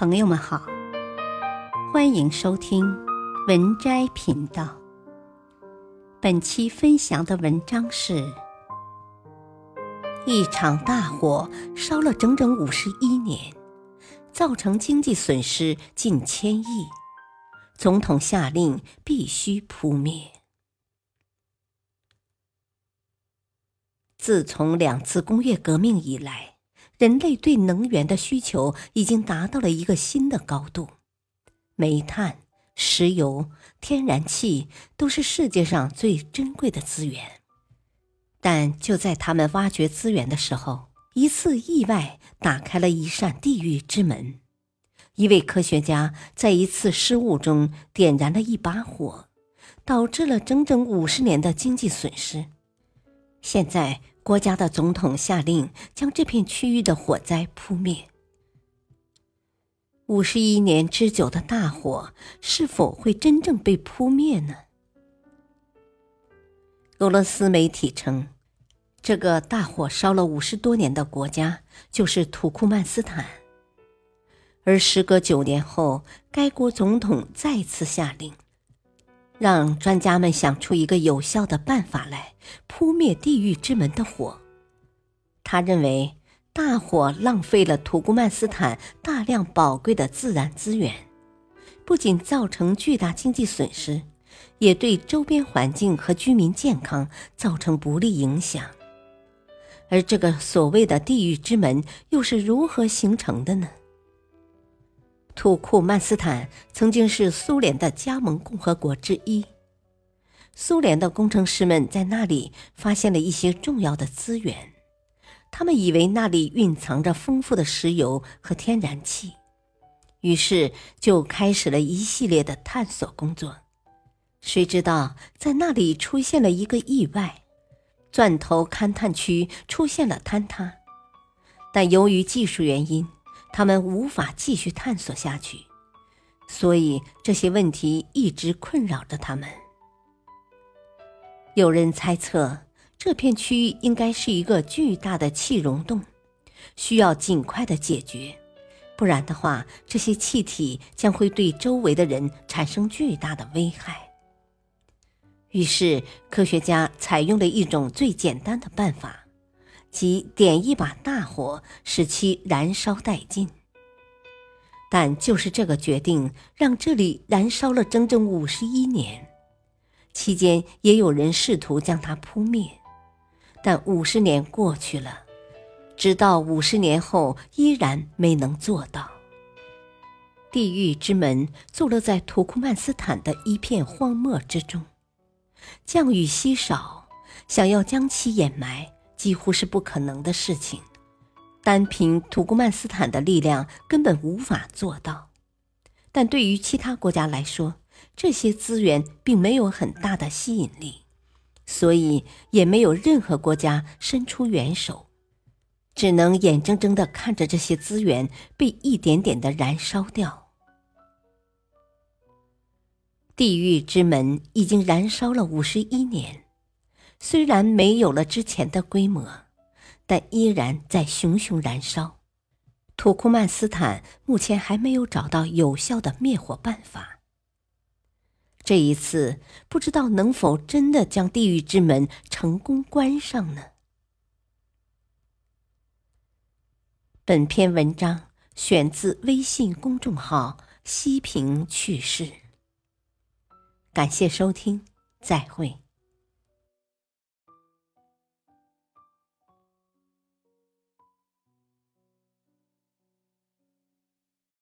朋友们好，欢迎收听文摘频道。本期分享的文章是：一场大火烧了整整五十一年，造成经济损失近千亿，总统下令必须扑灭。自从两次工业革命以来。人类对能源的需求已经达到了一个新的高度，煤炭、石油、天然气都是世界上最珍贵的资源。但就在他们挖掘资源的时候，一次意外打开了一扇地狱之门。一位科学家在一次失误中点燃了一把火，导致了整整五十年的经济损失。现在。国家的总统下令将这片区域的火灾扑灭。五十一年之久的大火是否会真正被扑灭呢？俄罗斯媒体称，这个大火烧了五十多年的国家就是土库曼斯坦，而时隔九年后，该国总统再次下令。让专家们想出一个有效的办法来扑灭地狱之门的火。他认为，大火浪费了土库曼斯坦大量宝贵的自然资源，不仅造成巨大经济损失，也对周边环境和居民健康造成不利影响。而这个所谓的地狱之门又是如何形成的呢？土库曼斯坦曾经是苏联的加盟共和国之一，苏联的工程师们在那里发现了一些重要的资源，他们以为那里蕴藏着丰富的石油和天然气，于是就开始了一系列的探索工作。谁知道在那里出现了一个意外，钻头勘探区出现了坍塌，但由于技术原因。他们无法继续探索下去，所以这些问题一直困扰着他们。有人猜测，这片区域应该是一个巨大的气溶洞，需要尽快的解决，不然的话，这些气体将会对周围的人产生巨大的危害。于是，科学家采用了一种最简单的办法。即点一把大火，使其燃烧殆尽。但就是这个决定，让这里燃烧了整整五十一年。期间也有人试图将它扑灭，但五十年过去了，直到五十年后依然没能做到。地狱之门坐落在土库曼斯坦的一片荒漠之中，降雨稀少，想要将其掩埋。几乎是不可能的事情，单凭土库曼斯坦的力量根本无法做到。但对于其他国家来说，这些资源并没有很大的吸引力，所以也没有任何国家伸出援手，只能眼睁睁地看着这些资源被一点点的燃烧掉。地狱之门已经燃烧了五十一年。虽然没有了之前的规模，但依然在熊熊燃烧。土库曼斯坦目前还没有找到有效的灭火办法。这一次，不知道能否真的将地狱之门成功关上呢？本篇文章选自微信公众号“西平趣事”。感谢收听，再会。